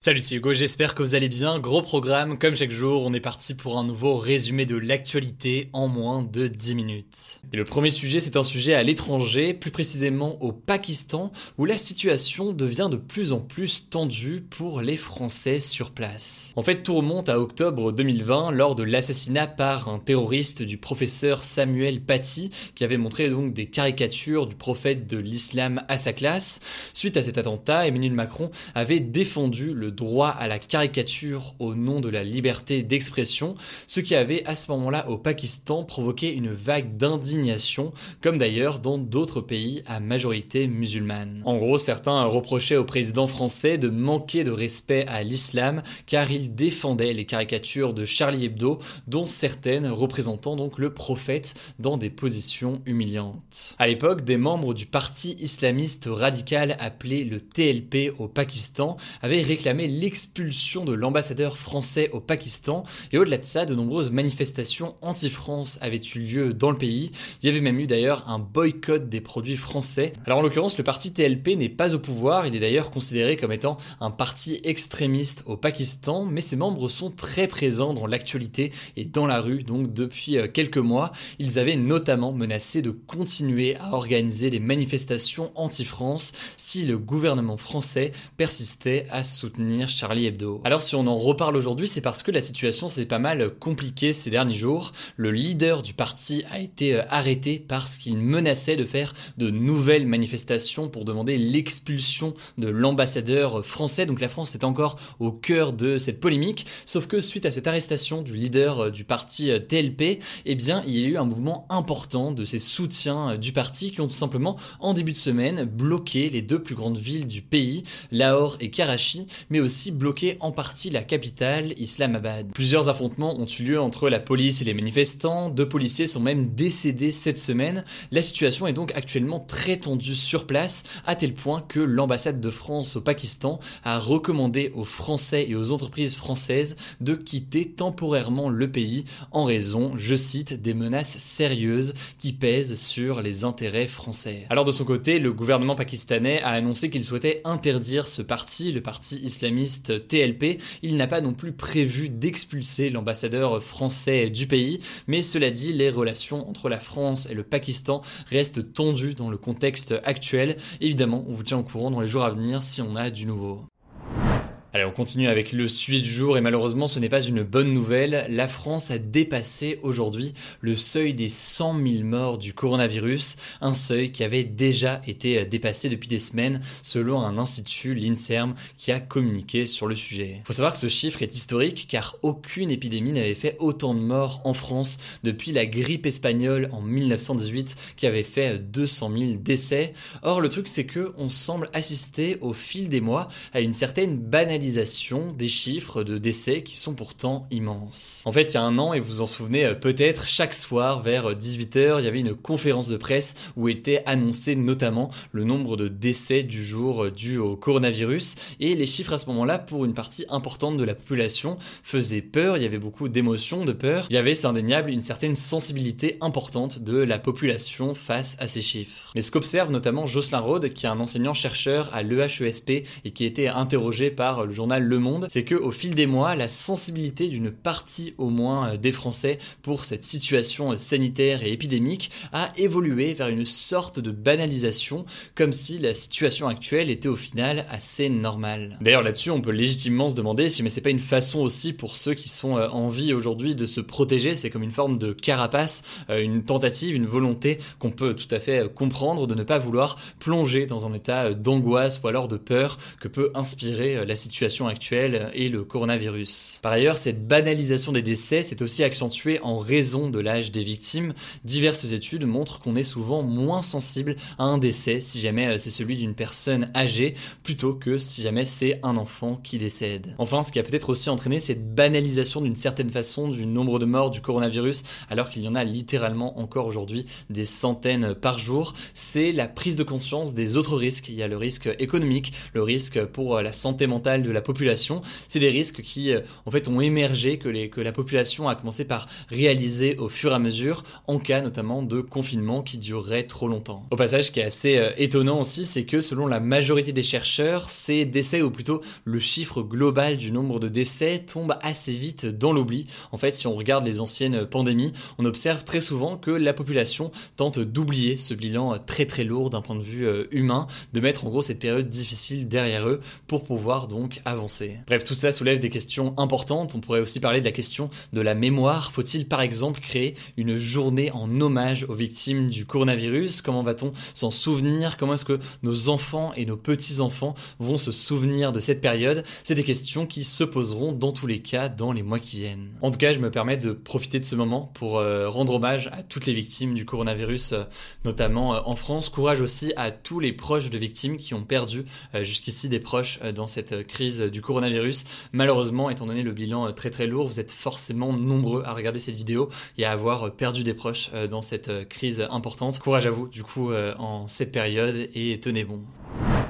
Salut, c'est Hugo, j'espère que vous allez bien. Gros programme, comme chaque jour, on est parti pour un nouveau résumé de l'actualité en moins de 10 minutes. Et le premier sujet, c'est un sujet à l'étranger, plus précisément au Pakistan, où la situation devient de plus en plus tendue pour les Français sur place. En fait, tout remonte à octobre 2020, lors de l'assassinat par un terroriste du professeur Samuel Paty, qui avait montré donc des caricatures du prophète de l'islam à sa classe. Suite à cet attentat, Emmanuel Macron avait défendu le droit à la caricature au nom de la liberté d'expression, ce qui avait à ce moment-là au Pakistan provoqué une vague d'indignation, comme d'ailleurs dans d'autres pays à majorité musulmane. En gros, certains reprochaient au président français de manquer de respect à l'islam car il défendait les caricatures de Charlie Hebdo, dont certaines représentant donc le prophète dans des positions humiliantes. À l'époque, des membres du parti islamiste radical appelé le TLP au Pakistan avaient réclamé l'expulsion de l'ambassadeur français au Pakistan. Et au-delà de ça, de nombreuses manifestations anti-France avaient eu lieu dans le pays. Il y avait même eu d'ailleurs un boycott des produits français. Alors en l'occurrence, le parti TLP n'est pas au pouvoir. Il est d'ailleurs considéré comme étant un parti extrémiste au Pakistan, mais ses membres sont très présents dans l'actualité et dans la rue. Donc depuis euh, quelques mois, ils avaient notamment menacé de continuer à organiser des manifestations anti-France si le gouvernement français persistait à soutenir Charlie Hebdo. Alors si on en reparle aujourd'hui, c'est parce que la situation s'est pas mal compliquée ces derniers jours. Le leader du parti a été euh, arrêté parce qu'il menaçait de faire de nouvelles manifestations pour demander l'expulsion de l'ambassadeur français. Donc la France est encore au cœur de cette polémique. Sauf que suite à cette arrestation du leader euh, du parti euh, TLP, eh bien il y a eu un mouvement important de ces soutiens du parti qui ont tout simplement en début de semaine bloqué les deux plus grandes villes du pays, Lahore et Karachi, aussi bloqué en partie la capitale, Islamabad. Plusieurs affrontements ont eu lieu entre la police et les manifestants, deux policiers sont même décédés cette semaine. La situation est donc actuellement très tendue sur place, à tel point que l'ambassade de France au Pakistan a recommandé aux Français et aux entreprises françaises de quitter temporairement le pays en raison, je cite, des menaces sérieuses qui pèsent sur les intérêts français. Alors de son côté, le gouvernement pakistanais a annoncé qu'il souhaitait interdire ce parti, le parti TLP, il n'a pas non plus prévu d'expulser l'ambassadeur français du pays, mais cela dit, les relations entre la France et le Pakistan restent tendues dans le contexte actuel. Évidemment, on vous tient au courant dans les jours à venir si on a du nouveau. Allez, on continue avec le suivi du jour et malheureusement ce n'est pas une bonne nouvelle. La France a dépassé aujourd'hui le seuil des 100 000 morts du coronavirus, un seuil qui avait déjà été dépassé depuis des semaines selon un institut, l'INSERM, qui a communiqué sur le sujet. Faut savoir que ce chiffre est historique car aucune épidémie n'avait fait autant de morts en France depuis la grippe espagnole en 1918 qui avait fait 200 000 décès. Or le truc c'est que on semble assister au fil des mois à une certaine banalité des chiffres de décès qui sont pourtant immenses. En fait, il y a un an, et vous vous en souvenez euh, peut-être, chaque soir vers 18h, euh, il y avait une conférence de presse où était annoncé notamment le nombre de décès du jour euh, dû au coronavirus. Et les chiffres à ce moment-là, pour une partie importante de la population, faisaient peur. Il y avait beaucoup d'émotions, de peur. Il y avait, c'est indéniable, une certaine sensibilité importante de la population face à ces chiffres. Mais ce qu'observe notamment Jocelyn Rode, qui est un enseignant-chercheur à l'EHESP et qui a été interrogé par le journal Le Monde, c'est que au fil des mois, la sensibilité d'une partie au moins des Français pour cette situation sanitaire et épidémique a évolué vers une sorte de banalisation, comme si la situation actuelle était au final assez normale. D'ailleurs là-dessus, on peut légitimement se demander si mais c'est pas une façon aussi pour ceux qui sont en vie aujourd'hui de se protéger, c'est comme une forme de carapace, une tentative, une volonté qu'on peut tout à fait comprendre de ne pas vouloir plonger dans un état d'angoisse ou alors de peur que peut inspirer la situation actuelle et le coronavirus. Par ailleurs, cette banalisation des décès s'est aussi accentuée en raison de l'âge des victimes. Diverses études montrent qu'on est souvent moins sensible à un décès si jamais c'est celui d'une personne âgée plutôt que si jamais c'est un enfant qui décède. Enfin, ce qui a peut-être aussi entraîné cette banalisation d'une certaine façon du nombre de morts du coronavirus alors qu'il y en a littéralement encore aujourd'hui des centaines par jour, c'est la prise de conscience des autres risques. Il y a le risque économique, le risque pour la santé mentale de la population. C'est des risques qui, euh, en fait, ont émergé, que, les, que la population a commencé par réaliser au fur et à mesure, en cas notamment de confinement qui durerait trop longtemps. Au passage, ce qui est assez euh, étonnant aussi, c'est que selon la majorité des chercheurs, ces décès, ou plutôt le chiffre global du nombre de décès, tombe assez vite dans l'oubli. En fait, si on regarde les anciennes pandémies, on observe très souvent que la population tente d'oublier ce bilan très très lourd d'un point de vue euh, humain, de mettre en gros cette période difficile derrière eux pour pouvoir donc Bref, tout cela soulève des questions importantes. On pourrait aussi parler de la question de la mémoire. Faut-il par exemple créer une journée en hommage aux victimes du coronavirus? Comment va-t-on s'en souvenir? Comment est-ce que nos enfants et nos petits-enfants vont se souvenir de cette période? C'est des questions qui se poseront dans tous les cas dans les mois qui viennent. En tout cas, je me permets de profiter de ce moment pour euh, rendre hommage à toutes les victimes du coronavirus, euh, notamment euh, en France. Courage aussi à tous les proches de victimes qui ont perdu jusqu'ici des proches dans cette crise du coronavirus. Malheureusement, étant donné le bilan très très lourd, vous êtes forcément nombreux à regarder cette vidéo et à avoir perdu des proches dans cette crise importante. Courage à vous du coup en cette période et tenez bon.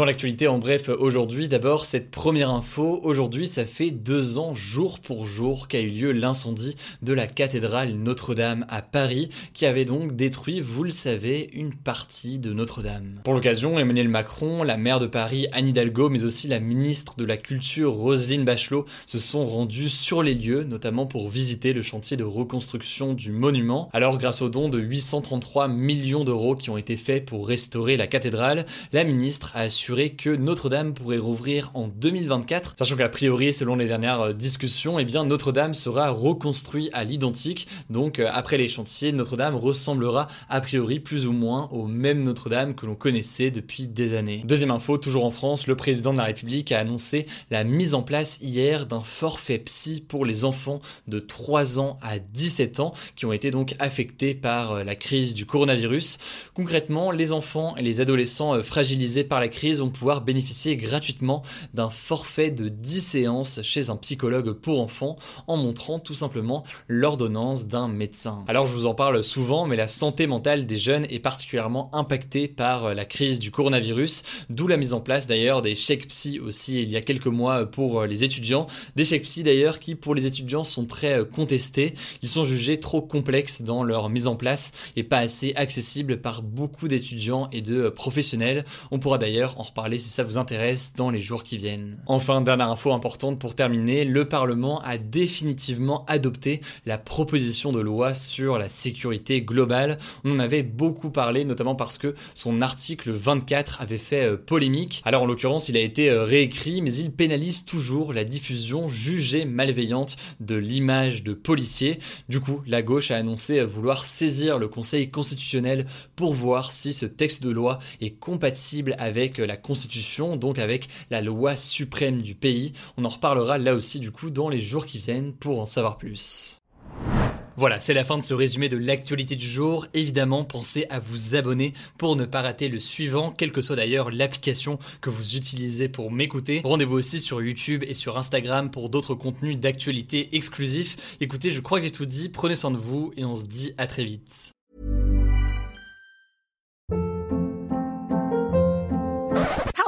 Dans l'actualité, en bref, aujourd'hui, d'abord, cette première info. Aujourd'hui, ça fait deux ans, jour pour jour, qu'a eu lieu l'incendie de la cathédrale Notre-Dame à Paris, qui avait donc détruit, vous le savez, une partie de Notre-Dame. Pour l'occasion, Emmanuel Macron, la maire de Paris, Anne Hidalgo, mais aussi la ministre de la Culture, Roselyne Bachelot, se sont rendus sur les lieux, notamment pour visiter le chantier de reconstruction du monument. Alors, grâce au don de 833 millions d'euros qui ont été faits pour restaurer la cathédrale, la ministre a assuré que Notre-Dame pourrait rouvrir en 2024, sachant qu'a priori, selon les dernières euh, discussions, eh bien Notre-Dame sera reconstruit à l'identique. Donc euh, après les chantiers, Notre-Dame ressemblera a priori plus ou moins au même Notre-Dame que l'on connaissait depuis des années. Deuxième info, toujours en France, le président de la République a annoncé la mise en place hier d'un forfait psy pour les enfants de 3 ans à 17 ans qui ont été donc affectés par euh, la crise du coronavirus. Concrètement, les enfants et les adolescents fragilisés par la crise vont pouvoir bénéficier gratuitement d'un forfait de 10 séances chez un psychologue pour enfants en montrant tout simplement l'ordonnance d'un médecin. Alors je vous en parle souvent, mais la santé mentale des jeunes est particulièrement impactée par la crise du coronavirus, d'où la mise en place d'ailleurs des chèques psy aussi il y a quelques mois pour les étudiants. Des chèques psy d'ailleurs qui pour les étudiants sont très contestés, ils sont jugés trop complexes dans leur mise en place et pas assez accessibles par beaucoup d'étudiants et de professionnels. On pourra d'ailleurs en reparler si ça vous intéresse dans les jours qui viennent. Enfin, dernière info importante pour terminer, le Parlement a définitivement adopté la proposition de loi sur la sécurité globale. On en avait beaucoup parlé, notamment parce que son article 24 avait fait euh, polémique. Alors en l'occurrence, il a été euh, réécrit, mais il pénalise toujours la diffusion jugée malveillante de l'image de policiers. Du coup, la gauche a annoncé vouloir saisir le Conseil constitutionnel pour voir si ce texte de loi est compatible avec la Constitution, donc avec la loi suprême du pays. On en reparlera là aussi du coup dans les jours qui viennent pour en savoir plus. Voilà, c'est la fin de ce résumé de l'actualité du jour. Évidemment, pensez à vous abonner pour ne pas rater le suivant, quelle que soit d'ailleurs l'application que vous utilisez pour m'écouter. Rendez-vous aussi sur YouTube et sur Instagram pour d'autres contenus d'actualité exclusifs. Écoutez, je crois que j'ai tout dit, prenez soin de vous et on se dit à très vite.